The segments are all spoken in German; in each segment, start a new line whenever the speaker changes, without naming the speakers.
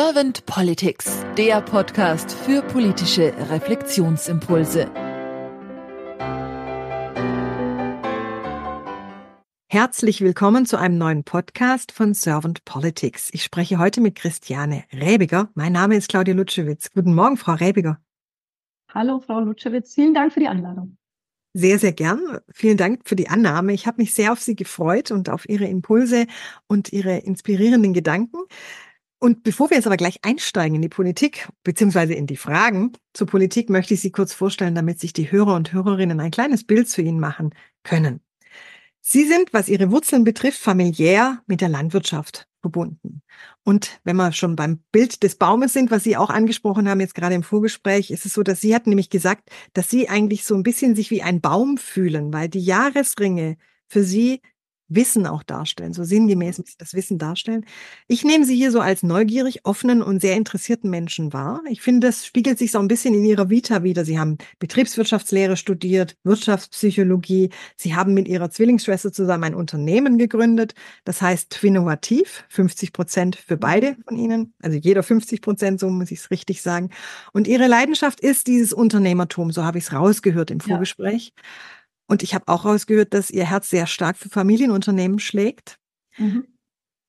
Servant Politics, der Podcast für politische Reflexionsimpulse.
Herzlich willkommen zu einem neuen Podcast von Servant Politics. Ich spreche heute mit Christiane Rebiger. Mein Name ist Claudia Lutschewitz. Guten Morgen, Frau Rebiger.
Hallo, Frau Lutschewitz. Vielen Dank für die Einladung.
Sehr, sehr gern. Vielen Dank für die Annahme. Ich habe mich sehr auf Sie gefreut und auf Ihre Impulse und Ihre inspirierenden Gedanken. Und bevor wir jetzt aber gleich einsteigen in die Politik beziehungsweise in die Fragen zur Politik, möchte ich Sie kurz vorstellen, damit sich die Hörer und Hörerinnen ein kleines Bild zu Ihnen machen können. Sie sind, was Ihre Wurzeln betrifft, familiär mit der Landwirtschaft verbunden. Und wenn wir schon beim Bild des Baumes sind, was Sie auch angesprochen haben, jetzt gerade im Vorgespräch, ist es so, dass Sie hatten nämlich gesagt, dass Sie eigentlich so ein bisschen sich wie ein Baum fühlen, weil die Jahresringe für Sie Wissen auch darstellen, so sinngemäß das Wissen darstellen. Ich nehme Sie hier so als neugierig, offenen und sehr interessierten Menschen wahr. Ich finde, das spiegelt sich so ein bisschen in Ihrer Vita wieder. Sie haben Betriebswirtschaftslehre studiert, Wirtschaftspsychologie. Sie haben mit Ihrer Zwillingsschwester zusammen ein Unternehmen gegründet. Das heißt Twinnovativ, 50 Prozent für beide von Ihnen. Also jeder 50 Prozent, so muss ich es richtig sagen. Und Ihre Leidenschaft ist dieses Unternehmertum, so habe ich es rausgehört im Vorgespräch. Ja. Und ich habe auch rausgehört, dass ihr Herz sehr stark für Familienunternehmen schlägt. Mhm.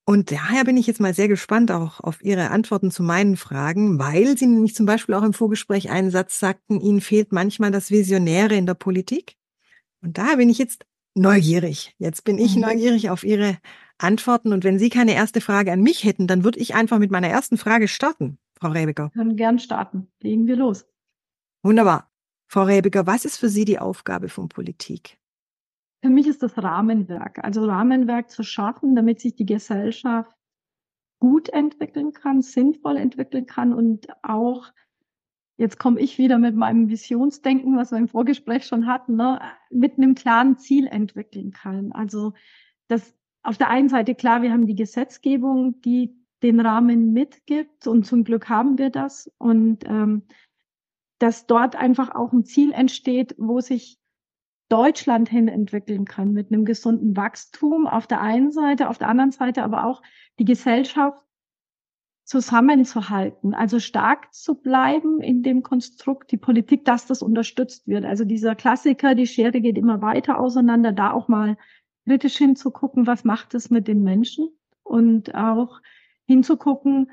Und daher bin ich jetzt mal sehr gespannt auch auf Ihre Antworten zu meinen Fragen, weil Sie nämlich zum Beispiel auch im Vorgespräch einen Satz sagten, Ihnen fehlt manchmal das Visionäre in der Politik. Und daher bin ich jetzt neugierig. Jetzt bin ich mhm. neugierig auf Ihre Antworten. Und wenn Sie keine erste Frage an mich hätten, dann würde ich einfach mit meiner ersten Frage starten, Frau Rebecker.
Wir können gern starten. Legen wir los.
Wunderbar. Frau Rebiger, was ist für Sie die Aufgabe von Politik?
Für mich ist das Rahmenwerk, also Rahmenwerk zu schaffen, damit sich die Gesellschaft gut entwickeln kann, sinnvoll entwickeln kann und auch, jetzt komme ich wieder mit meinem Visionsdenken, was wir im Vorgespräch schon hatten, ne, mit einem klaren Ziel entwickeln kann. Also das auf der einen Seite klar, wir haben die Gesetzgebung, die den Rahmen mitgibt und zum Glück haben wir das und ähm, dass dort einfach auch ein Ziel entsteht, wo sich Deutschland hin entwickeln kann mit einem gesunden Wachstum auf der einen Seite, auf der anderen Seite aber auch die Gesellschaft zusammenzuhalten, also stark zu bleiben in dem Konstrukt, die Politik, dass das unterstützt wird. Also dieser Klassiker, die Schere geht immer weiter auseinander, da auch mal kritisch hinzugucken, was macht es mit den Menschen und auch hinzugucken,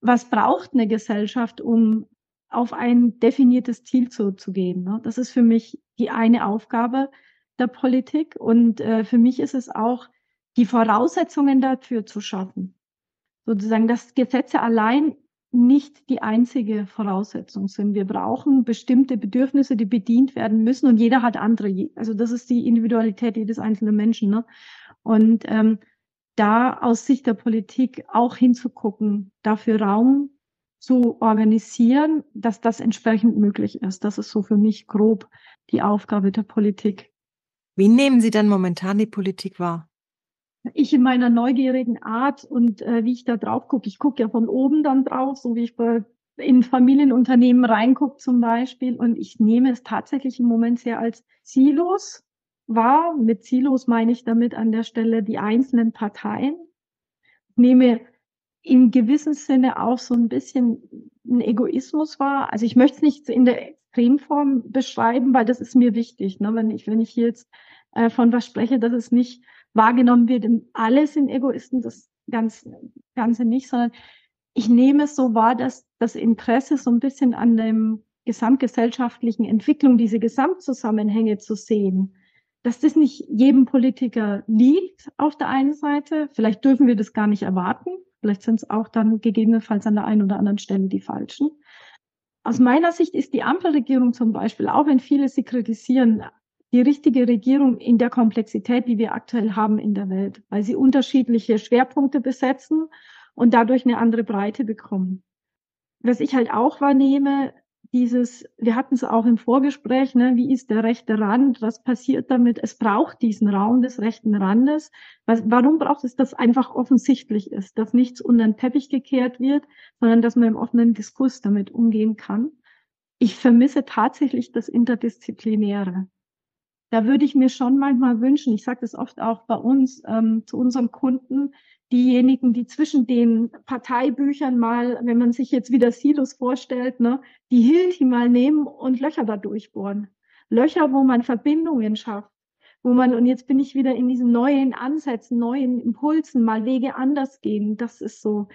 was braucht eine Gesellschaft, um auf ein definiertes Ziel zu, zu gehen. Ne? Das ist für mich die eine Aufgabe der Politik. Und äh, für mich ist es auch, die Voraussetzungen dafür zu schaffen. Sozusagen, dass Gesetze allein nicht die einzige Voraussetzung sind. Wir brauchen bestimmte Bedürfnisse, die bedient werden müssen und jeder hat andere. Also das ist die Individualität jedes einzelnen Menschen. Ne? Und ähm, da aus Sicht der Politik auch hinzugucken, dafür Raum zu organisieren, dass das entsprechend möglich ist. Das ist so für mich grob die Aufgabe der Politik.
Wie nehmen Sie dann momentan die Politik wahr?
Ich in meiner neugierigen Art und äh, wie ich da drauf gucke, ich gucke ja von oben dann drauf, so wie ich bei, in Familienunternehmen reingucke zum Beispiel. Und ich nehme es tatsächlich im Moment sehr als Silos wahr. Mit Silos meine ich damit an der Stelle die einzelnen Parteien. Ich nehme in gewissem Sinne auch so ein bisschen ein Egoismus war. Also ich möchte es nicht in der Extremform beschreiben, weil das ist mir wichtig. Ne? Wenn ich, wenn ich hier jetzt äh, von was spreche, dass es nicht wahrgenommen wird, alle sind Egoisten, das ganz, Ganze nicht, sondern ich nehme es so wahr, dass das Interesse so ein bisschen an dem gesamtgesellschaftlichen Entwicklung, diese Gesamtzusammenhänge zu sehen, dass das nicht jedem Politiker liegt auf der einen Seite. Vielleicht dürfen wir das gar nicht erwarten. Vielleicht sind es auch dann gegebenenfalls an der einen oder anderen Stelle die falschen. Aus meiner Sicht ist die Ampelregierung zum Beispiel, auch wenn viele sie kritisieren, die richtige Regierung in der Komplexität, die wir aktuell haben in der Welt, weil sie unterschiedliche Schwerpunkte besetzen und dadurch eine andere Breite bekommen. Was ich halt auch wahrnehme, dieses, wir hatten es auch im Vorgespräch, ne, wie ist der rechte Rand, was passiert damit? Es braucht diesen Raum des rechten Randes. Was, warum braucht es, dass einfach offensichtlich ist, dass nichts unter den Teppich gekehrt wird, sondern dass man im offenen Diskurs damit umgehen kann? Ich vermisse tatsächlich das Interdisziplinäre. da würde ich mir schon manchmal wünschen, ich sage das oft auch bei uns, ähm, zu unseren Kunden, diejenigen, die zwischen den Parteibüchern mal, wenn man sich jetzt wieder Silos vorstellt, ne, die Hilti mal nehmen und Löcher da durchbohren. Löcher, wo man Verbindungen schafft, wo man, und jetzt bin ich wieder in diesen neuen Ansätzen, neuen Impulsen, mal Wege anders gehen. Das ist so,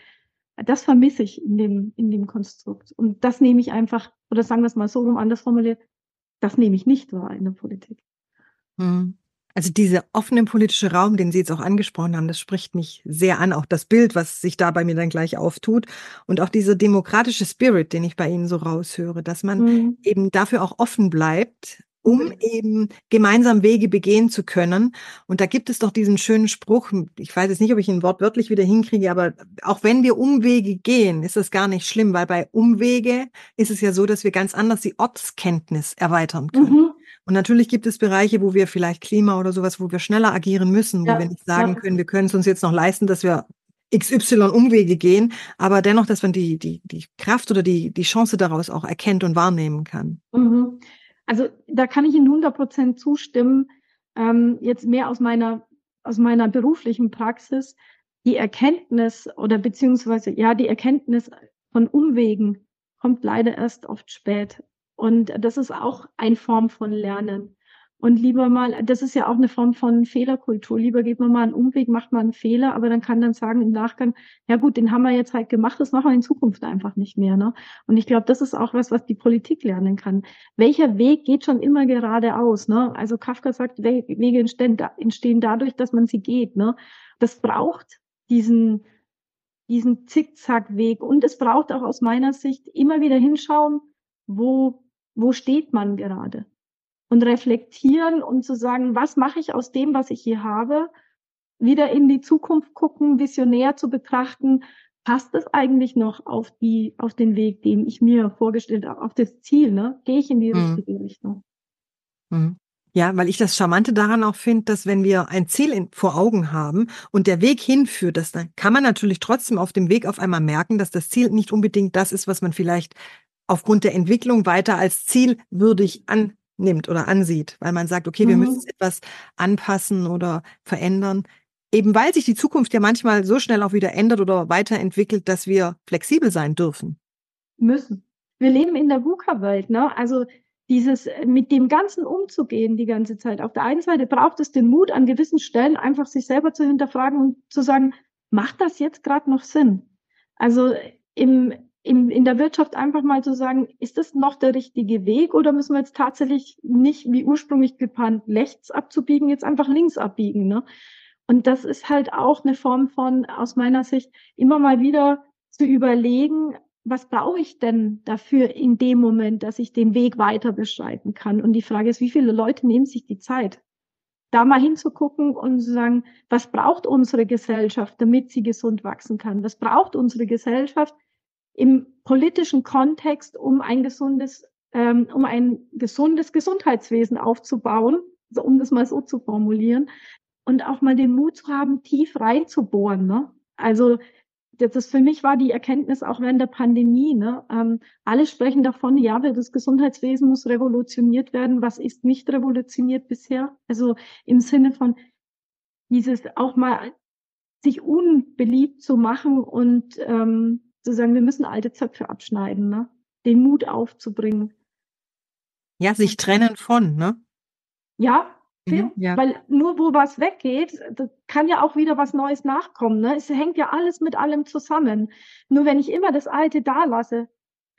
das vermisse ich in dem, in dem Konstrukt. Und das nehme ich einfach, oder sagen wir es mal so rum anders formuliert, das nehme ich nicht wahr in der Politik.
Hm. Also dieser offene politische Raum, den Sie jetzt auch angesprochen haben, das spricht mich sehr an. Auch das Bild, was sich da bei mir dann gleich auftut. Und auch dieser demokratische Spirit, den ich bei Ihnen so raushöre, dass man mhm. eben dafür auch offen bleibt, um mhm. eben gemeinsam Wege begehen zu können. Und da gibt es doch diesen schönen Spruch, ich weiß jetzt nicht, ob ich ihn wortwörtlich wieder hinkriege, aber auch wenn wir Umwege gehen, ist das gar nicht schlimm, weil bei Umwege ist es ja so, dass wir ganz anders die Ortskenntnis erweitern können. Mhm. Und natürlich gibt es Bereiche, wo wir vielleicht Klima oder sowas, wo wir schneller agieren müssen, wo ja, wir nicht sagen ja. können, wir können es uns jetzt noch leisten, dass wir XY Umwege gehen, aber dennoch, dass man die, die, die Kraft oder die, die Chance daraus auch erkennt und wahrnehmen kann.
Mhm. Also da kann ich Ihnen 100 Prozent zustimmen. Ähm, jetzt mehr aus meiner, aus meiner beruflichen Praxis. Die Erkenntnis oder beziehungsweise ja, die Erkenntnis von Umwegen kommt leider erst oft spät. Und das ist auch eine Form von Lernen. Und lieber mal, das ist ja auch eine Form von Fehlerkultur. Lieber geht man mal einen Umweg, macht man einen Fehler, aber dann kann dann sagen im Nachgang, ja gut, den haben wir jetzt halt gemacht, das machen wir in Zukunft einfach nicht mehr. Ne? Und ich glaube, das ist auch was, was die Politik lernen kann. Welcher Weg geht schon immer geradeaus? Ne? Also Kafka sagt, Wege entstehen, entstehen dadurch, dass man sie geht. Ne? Das braucht diesen, diesen Zickzackweg. Und es braucht auch aus meiner Sicht immer wieder hinschauen, wo, wo steht man gerade? und reflektieren und zu sagen, was mache ich aus dem, was ich hier habe, wieder in die Zukunft gucken, visionär zu betrachten, passt es eigentlich noch auf die, auf den Weg, den ich mir vorgestellt habe, auf das Ziel, ne? Gehe ich in die mhm. richtige Richtung?
Mhm. Ja, weil ich das Charmante daran auch finde, dass wenn wir ein Ziel in, vor Augen haben und der Weg hinführt, das dann kann man natürlich trotzdem auf dem Weg auf einmal merken, dass das Ziel nicht unbedingt das ist, was man vielleicht aufgrund der Entwicklung weiter als zielwürdig an, nimmt oder ansieht, weil man sagt, okay, wir mhm. müssen etwas anpassen oder verändern. Eben weil sich die Zukunft ja manchmal so schnell auch wieder ändert oder weiterentwickelt, dass wir flexibel sein dürfen.
Müssen. Wir leben in der VUCA-Welt, ne? Also dieses äh, mit dem Ganzen umzugehen die ganze Zeit. Auf der einen Seite braucht es den Mut, an gewissen Stellen einfach sich selber zu hinterfragen und zu sagen, macht das jetzt gerade noch Sinn? Also im, in, in der Wirtschaft einfach mal zu sagen, ist das noch der richtige Weg oder müssen wir jetzt tatsächlich nicht wie ursprünglich geplant rechts abzubiegen, jetzt einfach links abbiegen? Ne? Und das ist halt auch eine Form von, aus meiner Sicht, immer mal wieder zu überlegen, was brauche ich denn dafür in dem Moment, dass ich den Weg weiter beschreiten kann? Und die Frage ist, wie viele Leute nehmen sich die Zeit? Da mal hinzugucken und zu sagen, was braucht unsere Gesellschaft, damit sie gesund wachsen kann? Was braucht unsere Gesellschaft, im politischen Kontext, um ein gesundes, ähm, um ein gesundes Gesundheitswesen aufzubauen, also um das mal so zu formulieren, und auch mal den Mut zu haben, tief reinzubohren. Ne? Also das für mich war die Erkenntnis auch während der Pandemie. Ne? Ähm, alle sprechen davon, ja, das Gesundheitswesen muss revolutioniert werden. Was ist nicht revolutioniert bisher? Also im Sinne von dieses auch mal sich unbeliebt zu machen und ähm, zu sagen, wir müssen alte Zöpfe abschneiden, ne? den Mut aufzubringen.
Ja, sich trennen von, ne?
Ja, mhm, ja, weil nur wo was weggeht, da kann ja auch wieder was Neues nachkommen. Ne? Es hängt ja alles mit allem zusammen. Nur wenn ich immer das Alte da lasse,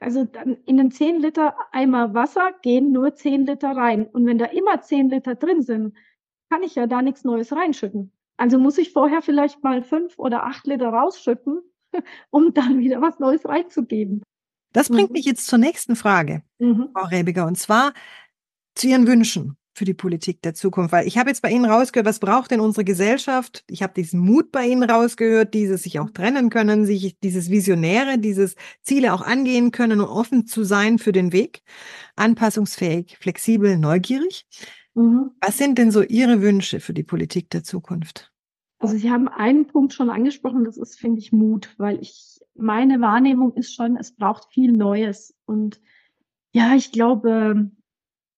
also in den 10 Liter Eimer Wasser gehen nur 10 Liter rein. Und wenn da immer 10 Liter drin sind, kann ich ja da nichts Neues reinschütten. Also muss ich vorher vielleicht mal 5 oder 8 Liter rausschütten, um dann wieder was Neues reinzugeben.
Das bringt mhm. mich jetzt zur nächsten Frage, mhm. Frau Rebiger, und zwar zu Ihren Wünschen für die Politik der Zukunft. Weil ich habe jetzt bei Ihnen rausgehört, was braucht denn unsere Gesellschaft? Ich habe diesen Mut bei Ihnen rausgehört, dieses sich auch trennen können, sich dieses Visionäre, dieses Ziele auch angehen können und offen zu sein für den Weg. Anpassungsfähig, flexibel, neugierig. Mhm. Was sind denn so Ihre Wünsche für die Politik der Zukunft?
Also Sie haben einen Punkt schon angesprochen, das ist, finde ich, Mut, weil ich, meine Wahrnehmung ist schon, es braucht viel Neues. Und ja, ich glaube,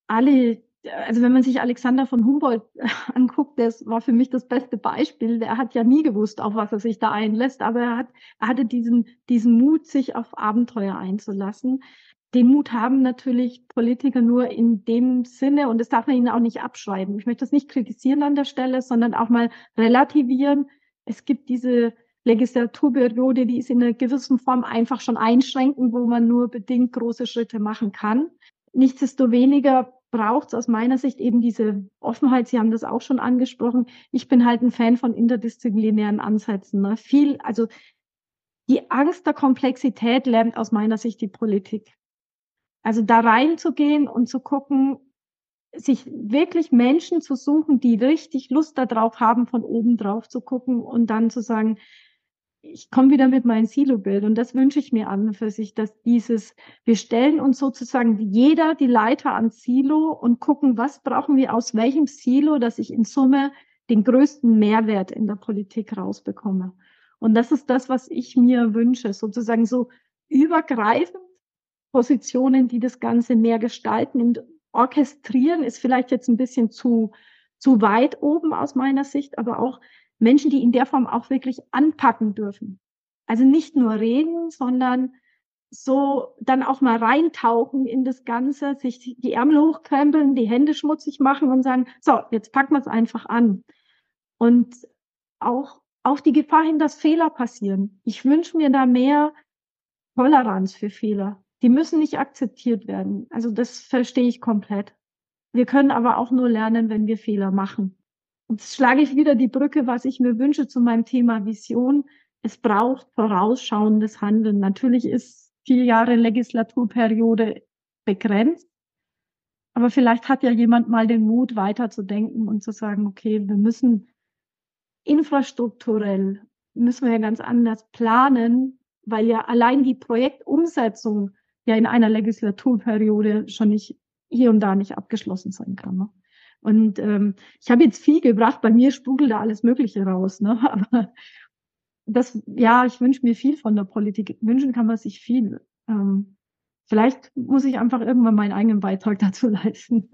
alle, also wenn man sich Alexander von Humboldt anguckt, das war für mich das beste Beispiel. Der hat ja nie gewusst, auf was er sich da einlässt, aber er, hat, er hatte diesen, diesen Mut, sich auf Abenteuer einzulassen. Den Mut haben natürlich Politiker nur in dem Sinne, und das darf man ihnen auch nicht abschreiben. Ich möchte das nicht kritisieren an der Stelle, sondern auch mal relativieren. Es gibt diese Legislaturperiode, die ist in einer gewissen Form einfach schon einschränkend, wo man nur bedingt große Schritte machen kann. Nichtsdestoweniger braucht es aus meiner Sicht eben diese Offenheit. Sie haben das auch schon angesprochen. Ich bin halt ein Fan von interdisziplinären Ansätzen. Ne? Viel, also die Angst der Komplexität lernt aus meiner Sicht die Politik. Also da reinzugehen und zu gucken, sich wirklich Menschen zu suchen, die richtig Lust darauf haben, von oben drauf zu gucken und dann zu sagen, ich komme wieder mit meinem Silo-Bild und das wünsche ich mir an und für sich, dass dieses, wir stellen uns sozusagen jeder die Leiter ans Silo und gucken, was brauchen wir aus welchem Silo, dass ich in Summe den größten Mehrwert in der Politik rausbekomme. Und das ist das, was ich mir wünsche, sozusagen so übergreifend Positionen, die das Ganze mehr gestalten und orchestrieren, ist vielleicht jetzt ein bisschen zu, zu weit oben aus meiner Sicht, aber auch Menschen, die in der Form auch wirklich anpacken dürfen. Also nicht nur reden, sondern so dann auch mal reintauchen in das Ganze, sich die Ärmel hochkrempeln, die Hände schmutzig machen und sagen, so, jetzt packen wir es einfach an. Und auch auf die Gefahr hin, dass Fehler passieren. Ich wünsche mir da mehr Toleranz für Fehler. Die müssen nicht akzeptiert werden. Also das verstehe ich komplett. Wir können aber auch nur lernen, wenn wir Fehler machen. Jetzt schlage ich wieder die Brücke, was ich mir wünsche zu meinem Thema Vision. Es braucht vorausschauendes Handeln. Natürlich ist vier Jahre Legislaturperiode begrenzt. Aber vielleicht hat ja jemand mal den Mut, weiterzudenken und zu sagen, okay, wir müssen infrastrukturell, müssen wir ja ganz anders planen, weil ja allein die Projektumsetzung ja in einer Legislaturperiode schon nicht hier und da nicht abgeschlossen sein kann. Ne? Und ähm, ich habe jetzt viel gebracht, bei mir sprudelt da alles Mögliche raus. Ne? Aber das, ja, ich wünsche mir viel von der Politik. Wünschen kann man sich viel. Ähm, vielleicht muss ich einfach irgendwann meinen eigenen Beitrag dazu leisten.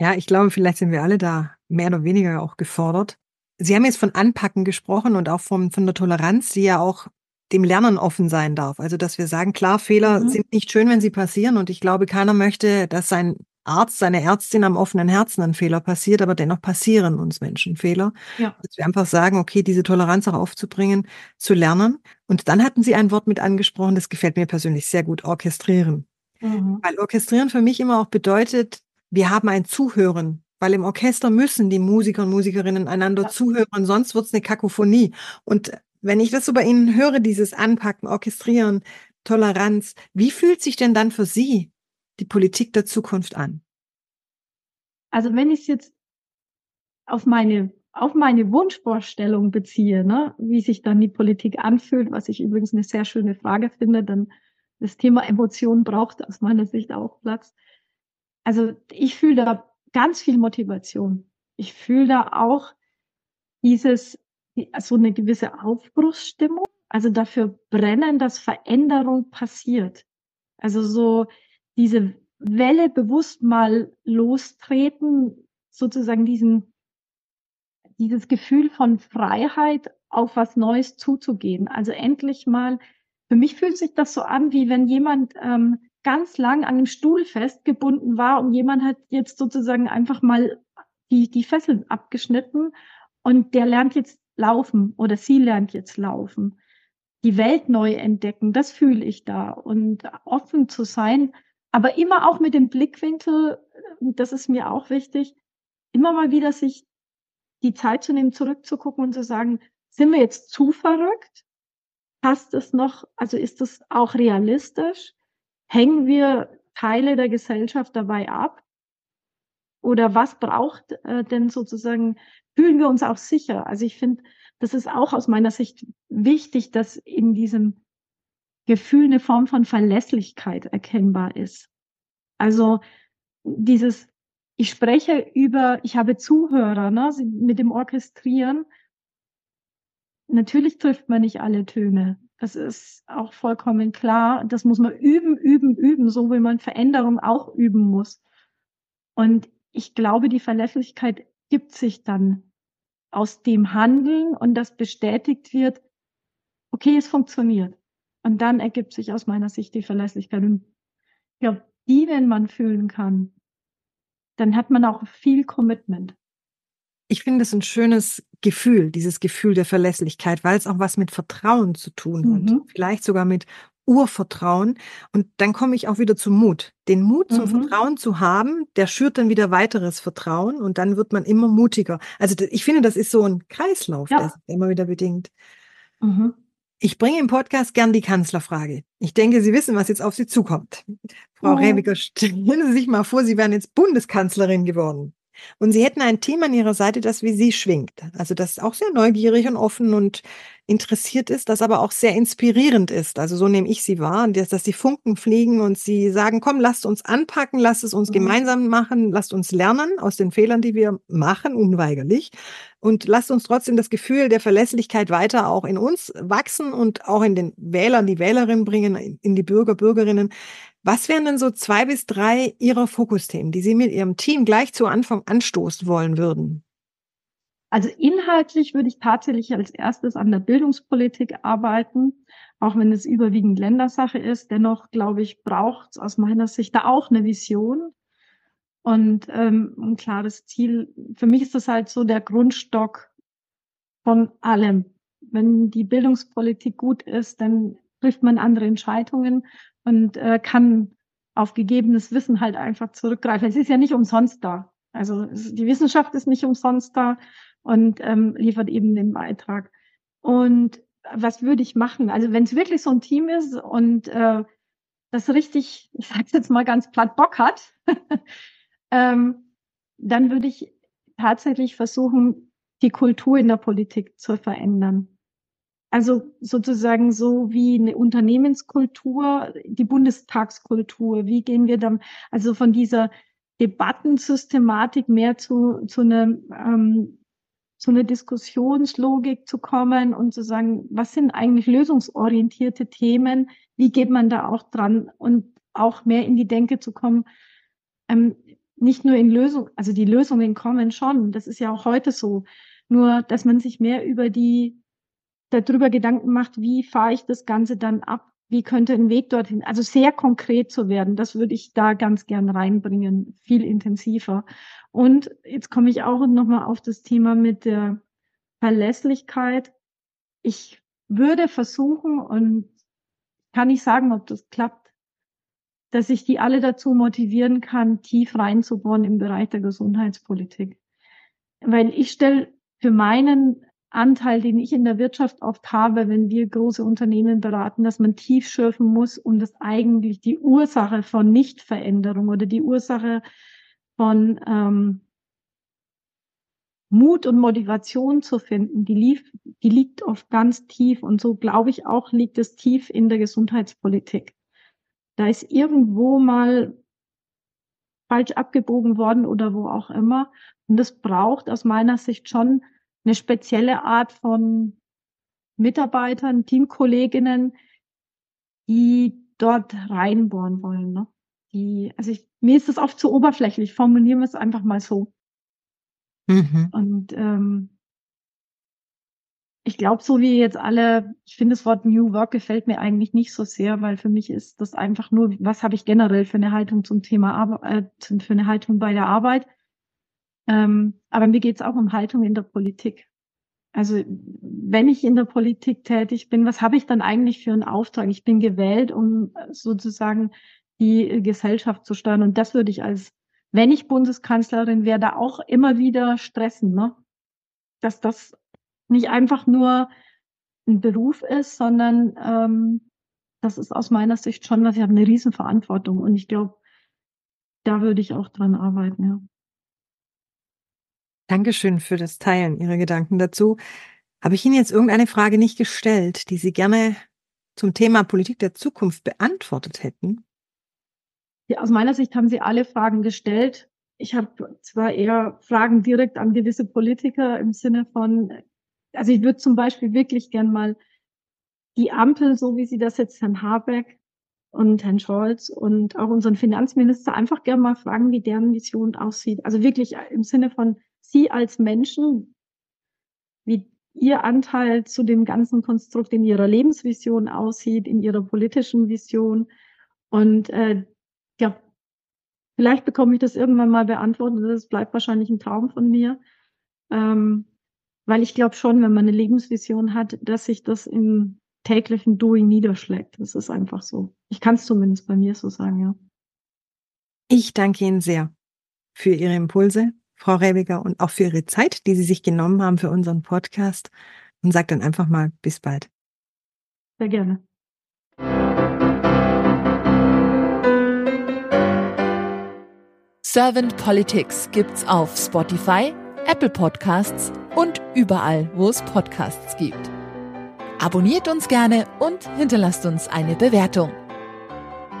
Ja, ich glaube, vielleicht sind wir alle da mehr oder weniger auch gefordert. Sie haben jetzt von Anpacken gesprochen und auch vom, von der Toleranz, die ja auch dem Lernen offen sein darf. Also, dass wir sagen, klar, Fehler mhm. sind nicht schön, wenn sie passieren. Und ich glaube, keiner möchte, dass sein Arzt, seine Ärztin am offenen Herzen ein Fehler passiert, aber dennoch passieren uns Menschen Fehler. Ja. Dass wir einfach sagen, okay, diese Toleranz auch aufzubringen, zu lernen. Und dann hatten Sie ein Wort mit angesprochen, das gefällt mir persönlich sehr gut, orchestrieren. Mhm. Weil orchestrieren für mich immer auch bedeutet, wir haben ein Zuhören. Weil im Orchester müssen die Musiker und Musikerinnen einander ja. zuhören, sonst wird's eine Kakophonie. Und wenn ich das so bei Ihnen höre, dieses Anpacken, Orchestrieren, Toleranz, wie fühlt sich denn dann für Sie die Politik der Zukunft an?
Also wenn ich es jetzt auf meine auf meine Wunschvorstellung beziehe, ne, wie sich dann die Politik anfühlt, was ich übrigens eine sehr schöne Frage finde, dann das Thema Emotionen braucht aus meiner Sicht auch Platz. Also ich fühle da ganz viel Motivation. Ich fühle da auch dieses, so eine gewisse Aufbruchsstimmung, also dafür brennen, dass Veränderung passiert. Also so, diese Welle bewusst mal lostreten, sozusagen diesen, dieses Gefühl von Freiheit auf was Neues zuzugehen. Also endlich mal, für mich fühlt sich das so an, wie wenn jemand ähm, ganz lang an einem Stuhl festgebunden war und jemand hat jetzt sozusagen einfach mal die, die Fesseln abgeschnitten und der lernt jetzt laufen oder sie lernt jetzt laufen. Die Welt neu entdecken, das fühle ich da und offen zu sein aber immer auch mit dem Blickwinkel, das ist mir auch wichtig, immer mal wieder sich die Zeit zu nehmen, zurückzugucken und zu sagen, sind wir jetzt zu verrückt? Passt es noch? Also ist das auch realistisch? Hängen wir Teile der Gesellschaft dabei ab? Oder was braucht äh, denn sozusagen, fühlen wir uns auch sicher? Also ich finde, das ist auch aus meiner Sicht wichtig, dass in diesem Gefühl eine Form von Verlässlichkeit erkennbar ist. Also dieses, ich spreche über, ich habe Zuhörer, ne, mit dem Orchestrieren. Natürlich trifft man nicht alle Töne. Das ist auch vollkommen klar. Das muss man üben, üben, üben, so wie man Veränderung auch üben muss. Und ich glaube, die Verlässlichkeit gibt sich dann aus dem Handeln und das bestätigt wird, okay, es funktioniert. Und dann ergibt sich aus meiner Sicht die Verlässlichkeit. Und ich glaube, die, wenn man fühlen kann, dann hat man auch viel Commitment.
Ich finde es ein schönes Gefühl, dieses Gefühl der Verlässlichkeit, weil es auch was mit Vertrauen zu tun hat. Mhm. Vielleicht sogar mit Urvertrauen. Und dann komme ich auch wieder zum Mut. Den Mut zum mhm. Vertrauen zu haben, der schürt dann wieder weiteres Vertrauen und dann wird man immer mutiger. Also ich finde, das ist so ein Kreislauf, ja. der immer wieder bedingt. Mhm. Ich bringe im Podcast gern die Kanzlerfrage. Ich denke, Sie wissen, was jetzt auf Sie zukommt. Frau oh. Rebiger, stellen Sie sich mal vor, Sie wären jetzt Bundeskanzlerin geworden. Und sie hätten ein Team an ihrer Seite, das wie sie schwingt. Also das auch sehr neugierig und offen und interessiert ist, das aber auch sehr inspirierend ist. Also so nehme ich sie wahr, dass, dass die Funken fliegen und sie sagen, komm, lasst uns anpacken, lasst es uns mhm. gemeinsam machen, lasst uns lernen aus den Fehlern, die wir machen, unweigerlich. Und lasst uns trotzdem das Gefühl der Verlässlichkeit weiter auch in uns wachsen und auch in den Wählern, die Wählerinnen bringen, in die Bürger, Bürgerinnen. Was wären denn so zwei bis drei Ihrer Fokusthemen, die Sie mit Ihrem Team gleich zu Anfang anstoßen wollen würden?
Also inhaltlich würde ich tatsächlich als erstes an der Bildungspolitik arbeiten, auch wenn es überwiegend Ländersache ist. Dennoch, glaube ich, braucht es aus meiner Sicht da auch eine Vision und ähm, ein klares Ziel. Für mich ist das halt so der Grundstock von allem. Wenn die Bildungspolitik gut ist, dann trifft man andere Entscheidungen und äh, kann auf gegebenes Wissen halt einfach zurückgreifen. Es ist ja nicht umsonst da. Also die Wissenschaft ist nicht umsonst da und ähm, liefert eben den Beitrag. Und was würde ich machen? Also wenn es wirklich so ein Team ist und äh, das richtig, ich sage jetzt mal ganz platt, Bock hat, ähm, dann würde ich tatsächlich versuchen, die Kultur in der Politik zu verändern. Also sozusagen so wie eine Unternehmenskultur, die Bundestagskultur. Wie gehen wir dann, also von dieser Debattensystematik mehr zu, zu einer, ähm, zu einer Diskussionslogik zu kommen und zu sagen, was sind eigentlich lösungsorientierte Themen? Wie geht man da auch dran? Und auch mehr in die Denke zu kommen, ähm, nicht nur in Lösung, also die Lösungen kommen schon, das ist ja auch heute so, nur dass man sich mehr über die darüber Gedanken macht, wie fahre ich das Ganze dann ab? Wie könnte ein Weg dorthin? Also sehr konkret zu werden, das würde ich da ganz gern reinbringen, viel intensiver. Und jetzt komme ich auch nochmal auf das Thema mit der Verlässlichkeit. Ich würde versuchen und kann nicht sagen, ob das klappt, dass ich die alle dazu motivieren kann, tief reinzubohren im Bereich der Gesundheitspolitik. Weil ich stelle für meinen Anteil, den ich in der Wirtschaft oft habe, wenn wir große Unternehmen beraten, dass man tief schürfen muss, um das eigentlich die Ursache von Nichtveränderung oder die Ursache von ähm, Mut und Motivation zu finden, die, lief, die liegt oft ganz tief. Und so glaube ich auch, liegt es tief in der Gesundheitspolitik. Da ist irgendwo mal falsch abgebogen worden oder wo auch immer. Und das braucht aus meiner Sicht schon eine spezielle Art von Mitarbeitern, Teamkolleginnen, die dort reinbohren wollen. Ne? Die, also ich, mir ist das oft zu oberflächlich, formulieren wir es einfach mal so. Mhm. Und ähm, ich glaube, so wie jetzt alle, ich finde das Wort New Work gefällt mir eigentlich nicht so sehr, weil für mich ist das einfach nur, was habe ich generell für eine Haltung zum Thema Arbeit, äh, für eine Haltung bei der Arbeit. Ähm, aber mir geht es auch um Haltung in der Politik. Also wenn ich in der Politik tätig bin, was habe ich dann eigentlich für einen Auftrag? Ich bin gewählt, um sozusagen die Gesellschaft zu steuern. Und das würde ich als, wenn ich Bundeskanzlerin wäre, da auch immer wieder stressen, ne? Dass das nicht einfach nur ein Beruf ist, sondern ähm, das ist aus meiner Sicht schon, dass ich habe eine Riesenverantwortung. Und ich glaube, da würde ich auch dran arbeiten, ja.
Dankeschön für das Teilen Ihrer Gedanken dazu. Habe ich Ihnen jetzt irgendeine Frage nicht gestellt, die Sie gerne zum Thema Politik der Zukunft beantwortet hätten?
Ja, aus meiner Sicht haben Sie alle Fragen gestellt. Ich habe zwar eher Fragen direkt an gewisse Politiker im Sinne von, also ich würde zum Beispiel wirklich gern mal die Ampel, so wie Sie das jetzt Herrn Habeck und Herrn Scholz und auch unseren Finanzminister einfach gerne mal fragen, wie deren Vision aussieht. Also wirklich im Sinne von Sie als Menschen, wie Ihr Anteil zu dem ganzen Konstrukt in Ihrer Lebensvision aussieht, in Ihrer politischen Vision. Und äh, ja, vielleicht bekomme ich das irgendwann mal beantwortet. Das bleibt wahrscheinlich ein Traum von mir. Ähm, weil ich glaube schon, wenn man eine Lebensvision hat, dass sich das im täglichen Doing niederschlägt. Das ist einfach so. Ich kann es zumindest bei mir so sagen, ja.
Ich danke Ihnen sehr für Ihre Impulse, Frau Rebiger, und auch für Ihre Zeit, die Sie sich genommen haben für unseren Podcast. Und sage dann einfach mal bis bald.
Sehr gerne.
Servant Politics gibt's auf Spotify, Apple Podcasts und überall, wo es Podcasts gibt. Abonniert uns gerne und hinterlasst uns eine Bewertung.